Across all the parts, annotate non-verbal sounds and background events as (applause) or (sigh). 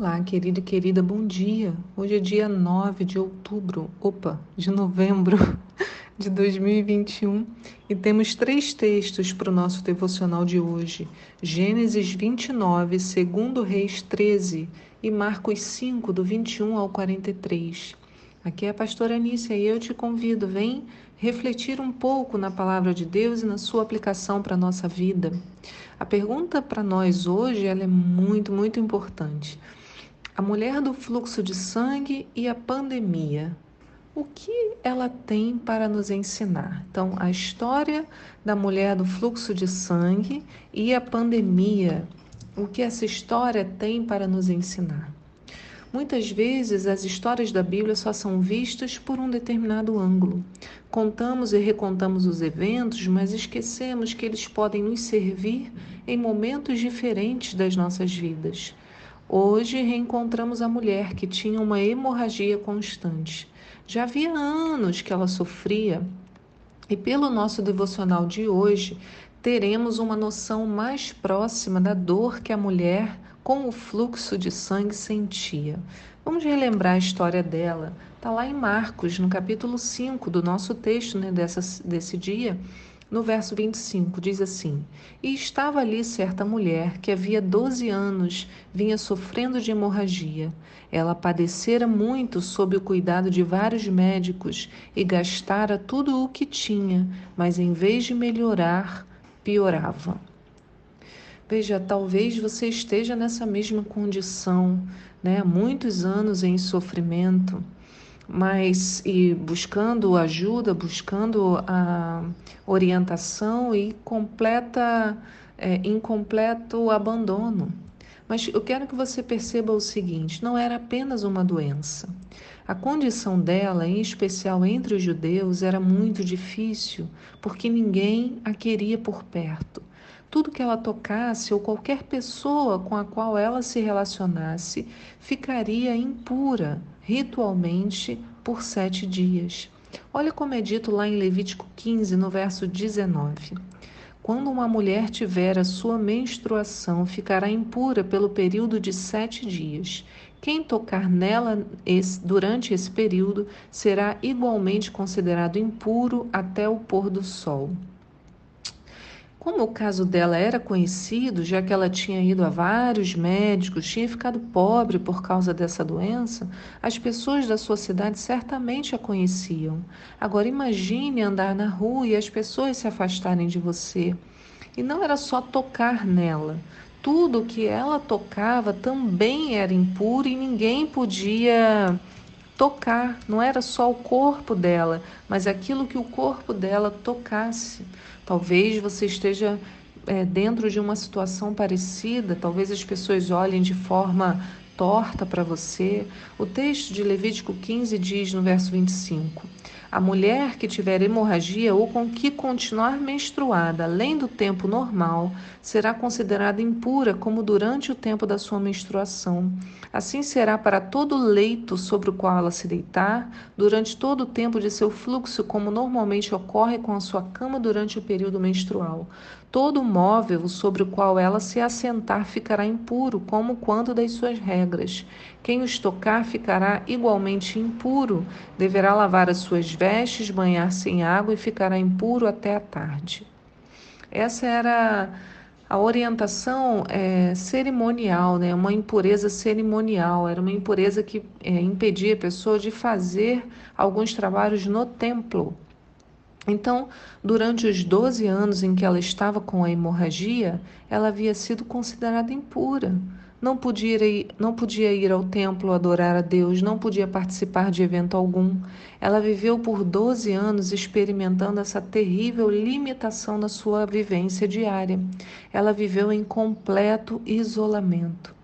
Olá, querido e querida, bom dia. Hoje é dia 9 de outubro, opa, de novembro (laughs) de 2021 e temos três textos para o nosso devocional de hoje: Gênesis 29, 2 Reis 13 e Marcos 5, do 21 ao 43. Aqui é a pastora Anícia e eu te convido, vem refletir um pouco na palavra de Deus e na sua aplicação para a nossa vida. A pergunta para nós hoje ela é muito, muito importante. A mulher do fluxo de sangue e a pandemia. O que ela tem para nos ensinar? Então, a história da mulher do fluxo de sangue e a pandemia. O que essa história tem para nos ensinar? Muitas vezes as histórias da Bíblia só são vistas por um determinado ângulo. Contamos e recontamos os eventos, mas esquecemos que eles podem nos servir em momentos diferentes das nossas vidas. Hoje reencontramos a mulher que tinha uma hemorragia constante. Já havia anos que ela sofria, e pelo nosso devocional de hoje, teremos uma noção mais próxima da dor que a mulher com o fluxo de sangue sentia. Vamos relembrar a história dela. Está lá em Marcos, no capítulo 5 do nosso texto né, dessa, desse dia, no verso 25, diz assim: E estava ali certa mulher que havia 12 anos vinha sofrendo de hemorragia. Ela padecera muito sob o cuidado de vários médicos e gastara tudo o que tinha, mas em vez de melhorar, piorava. Veja, talvez você esteja nessa mesma condição, né? Muitos anos em sofrimento, mas e buscando ajuda, buscando a orientação e completa, é, incompleto abandono. Mas eu quero que você perceba o seguinte: não era apenas uma doença. A condição dela, em especial entre os judeus, era muito difícil, porque ninguém a queria por perto. Tudo que ela tocasse ou qualquer pessoa com a qual ela se relacionasse ficaria impura ritualmente por sete dias. Olha como é dito lá em Levítico 15, no verso 19. Quando uma mulher tiver a sua menstruação, ficará impura pelo período de sete dias. Quem tocar nela durante esse período será igualmente considerado impuro até o pôr do sol. Como o caso dela era conhecido, já que ela tinha ido a vários médicos, tinha ficado pobre por causa dessa doença, as pessoas da sua cidade certamente a conheciam. Agora imagine andar na rua e as pessoas se afastarem de você. E não era só tocar nela. Tudo que ela tocava também era impuro e ninguém podia tocar, não era só o corpo dela, mas aquilo que o corpo dela tocasse. Talvez você esteja é, dentro de uma situação parecida, talvez as pessoas olhem de forma torta para você. O texto de Levítico 15 diz no verso 25: a mulher que tiver hemorragia ou com que continuar menstruada além do tempo normal será considerada impura como durante o tempo da sua menstruação. Assim será para todo leito sobre o qual ela se deitar, durante todo o tempo de seu fluxo, como normalmente ocorre com a sua cama durante o período menstrual. Todo móvel sobre o qual ela se assentar ficará impuro, como quando das suas regras. Quem os tocar ficará igualmente impuro, deverá lavar as suas vestes, banhar-se em água e ficará impuro até a tarde. Essa era a orientação é, cerimonial, né? uma impureza cerimonial, era uma impureza que é, impedia a pessoa de fazer alguns trabalhos no templo. Então, durante os 12 anos em que ela estava com a hemorragia, ela havia sido considerada impura. Não podia, ir, não podia ir ao templo adorar a Deus, não podia participar de evento algum. Ela viveu por 12 anos experimentando essa terrível limitação na sua vivência diária. Ela viveu em completo isolamento.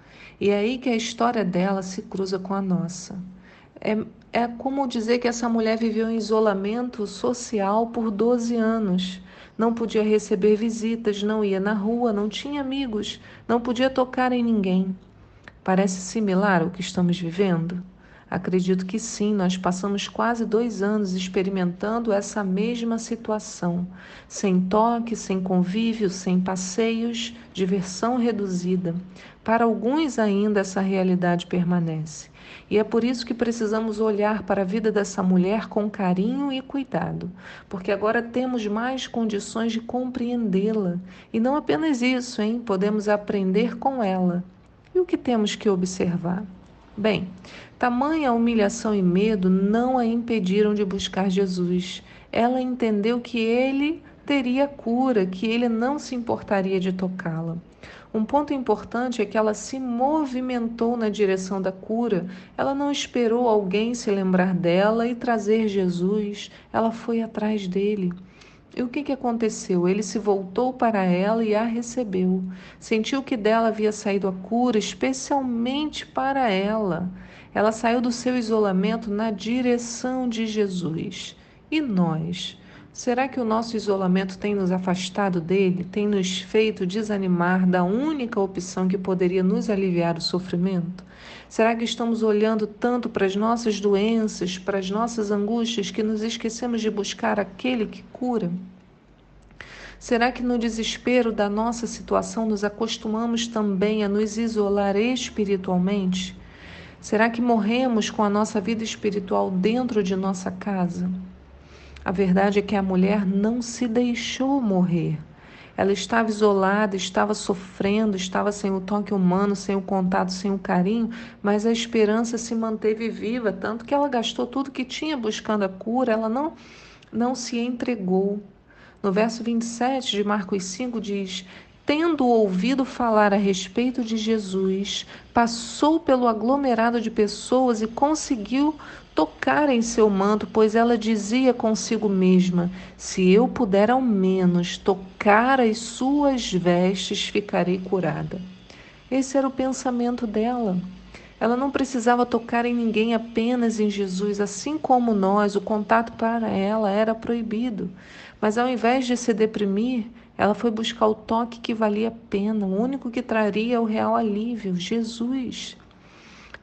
E é aí que a história dela se cruza com a nossa. É, é como dizer que essa mulher viveu em isolamento social por 12 anos. Não podia receber visitas, não ia na rua, não tinha amigos, não podia tocar em ninguém. Parece similar ao que estamos vivendo? Acredito que sim, nós passamos quase dois anos experimentando essa mesma situação, sem toque, sem convívio, sem passeios, diversão reduzida. Para alguns ainda essa realidade permanece. E é por isso que precisamos olhar para a vida dessa mulher com carinho e cuidado, porque agora temos mais condições de compreendê-la. E não apenas isso, hein? Podemos aprender com ela. E o que temos que observar? Bem, tamanha humilhação e medo não a impediram de buscar Jesus. Ela entendeu que ele teria cura, que ele não se importaria de tocá-la. Um ponto importante é que ela se movimentou na direção da cura. Ela não esperou alguém se lembrar dela e trazer Jesus. Ela foi atrás dele. E o que, que aconteceu? Ele se voltou para ela e a recebeu. Sentiu que dela havia saído a cura, especialmente para ela. Ela saiu do seu isolamento na direção de Jesus. E nós? Será que o nosso isolamento tem nos afastado dele, tem nos feito desanimar da única opção que poderia nos aliviar o sofrimento? Será que estamos olhando tanto para as nossas doenças, para as nossas angústias, que nos esquecemos de buscar aquele que cura? Será que no desespero da nossa situação nos acostumamos também a nos isolar espiritualmente? Será que morremos com a nossa vida espiritual dentro de nossa casa? A verdade é que a mulher não se deixou morrer. Ela estava isolada, estava sofrendo, estava sem o toque humano, sem o contato, sem o carinho, mas a esperança se manteve viva, tanto que ela gastou tudo que tinha buscando a cura, ela não, não se entregou. No verso 27 de Marcos 5 diz: Tendo ouvido falar a respeito de Jesus, passou pelo aglomerado de pessoas e conseguiu tocar em seu manto, pois ela dizia consigo mesma: Se eu puder ao menos tocar as suas vestes, ficarei curada. Esse era o pensamento dela. Ela não precisava tocar em ninguém, apenas em Jesus, assim como nós, o contato para ela era proibido. Mas ao invés de se deprimir, ela foi buscar o toque que valia a pena, o único que traria o real alívio, Jesus.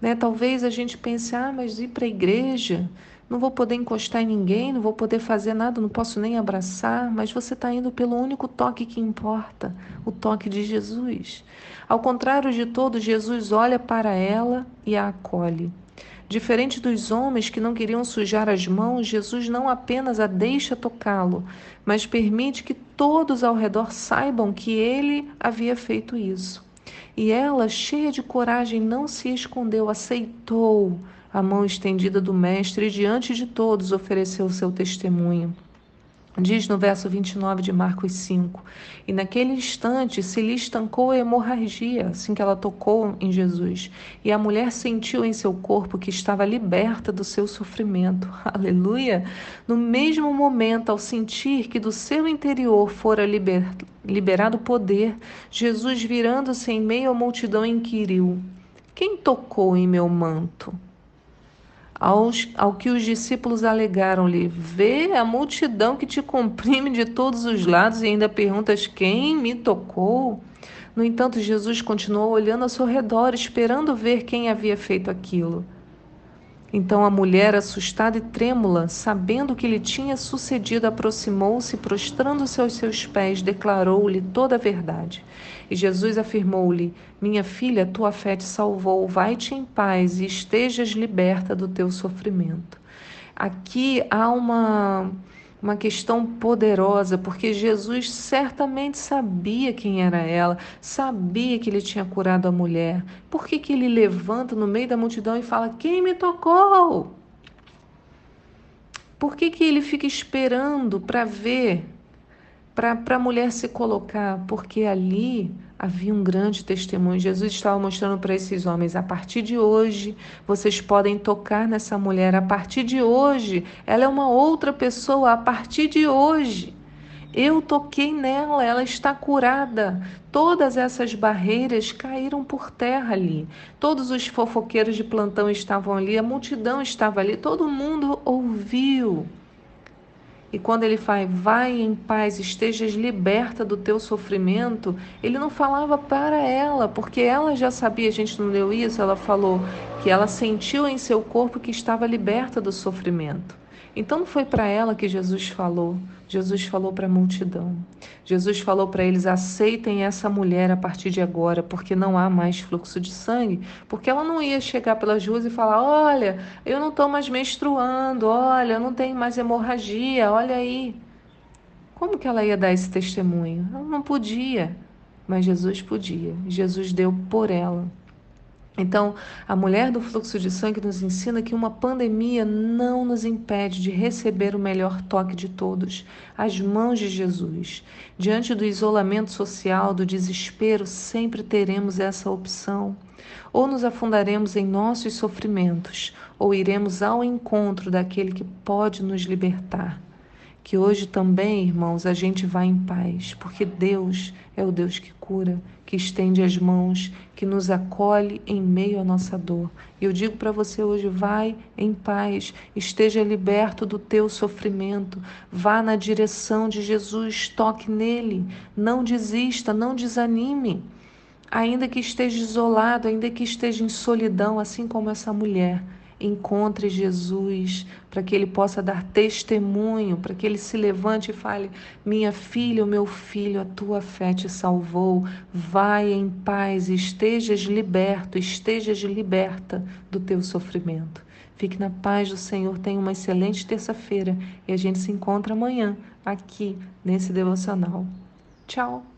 Né? Talvez a gente pense, ah, mas ir para a igreja, não vou poder encostar em ninguém, não vou poder fazer nada, não posso nem abraçar, mas você está indo pelo único toque que importa, o toque de Jesus. Ao contrário de todos, Jesus olha para ela e a acolhe. Diferente dos homens que não queriam sujar as mãos, Jesus não apenas a deixa tocá-lo, mas permite que todos ao redor saibam que ele havia feito isso. E ela, cheia de coragem, não se escondeu, aceitou a mão estendida do Mestre e diante de todos ofereceu seu testemunho. Diz no verso 29 de Marcos 5: E naquele instante se lhe estancou a hemorragia, assim que ela tocou em Jesus. E a mulher sentiu em seu corpo que estava liberta do seu sofrimento. (laughs) Aleluia! No mesmo momento, ao sentir que do seu interior fora liber, liberado poder, Jesus, virando-se em meio à multidão, inquiriu: Quem tocou em meu manto? Aos, ao que os discípulos alegaram-lhe: Vê a multidão que te comprime de todos os lados e ainda perguntas: Quem me tocou? No entanto, Jesus continuou olhando ao seu redor, esperando ver quem havia feito aquilo. Então a mulher, assustada e trêmula, sabendo o que lhe tinha sucedido, aproximou-se, prostrando-se aos seus pés, declarou-lhe toda a verdade. E Jesus afirmou-lhe: Minha filha, tua fé te salvou, vai-te em paz e estejas liberta do teu sofrimento. Aqui há uma uma questão poderosa, porque Jesus certamente sabia quem era ela, sabia que ele tinha curado a mulher. Por que, que ele levanta no meio da multidão e fala: Quem me tocou? Por que, que ele fica esperando para ver, para a mulher se colocar? Porque ali havia um grande testemunho. Jesus estava mostrando para esses homens: a partir de hoje, vocês podem tocar nessa mulher. A partir de hoje, ela é uma outra pessoa. A partir de hoje, eu toquei nela, ela está curada. Todas essas barreiras caíram por terra ali. Todos os fofoqueiros de plantão estavam ali, a multidão estava ali, todo mundo ouviu. E quando ele fala, vai em paz, estejas liberta do teu sofrimento, ele não falava para ela, porque ela já sabia, a gente não leu isso, ela falou que ela sentiu em seu corpo que estava liberta do sofrimento. Então não foi para ela que Jesus falou, Jesus falou para a multidão. Jesus falou para eles: aceitem essa mulher a partir de agora, porque não há mais fluxo de sangue. Porque ela não ia chegar pelas ruas e falar: olha, eu não estou mais menstruando, olha, eu não tenho mais hemorragia, olha aí. Como que ela ia dar esse testemunho? Ela não podia, mas Jesus podia. Jesus deu por ela. Então, a mulher do fluxo de sangue nos ensina que uma pandemia não nos impede de receber o melhor toque de todos, as mãos de Jesus. Diante do isolamento social, do desespero, sempre teremos essa opção. Ou nos afundaremos em nossos sofrimentos, ou iremos ao encontro daquele que pode nos libertar. Que hoje também, irmãos, a gente vá em paz, porque Deus é o Deus que cura, que estende as mãos, que nos acolhe em meio à nossa dor. E eu digo para você hoje: vai em paz, esteja liberto do teu sofrimento, vá na direção de Jesus, toque nele, não desista, não desanime. Ainda que esteja isolado, ainda que esteja em solidão, assim como essa mulher encontre Jesus, para que ele possa dar testemunho, para que ele se levante e fale: Minha filha, meu filho, a tua fé te salvou. Vai em paz, estejas liberto, estejas liberta do teu sofrimento. Fique na paz do Senhor, tenha uma excelente terça-feira e a gente se encontra amanhã aqui nesse devocional. Tchau!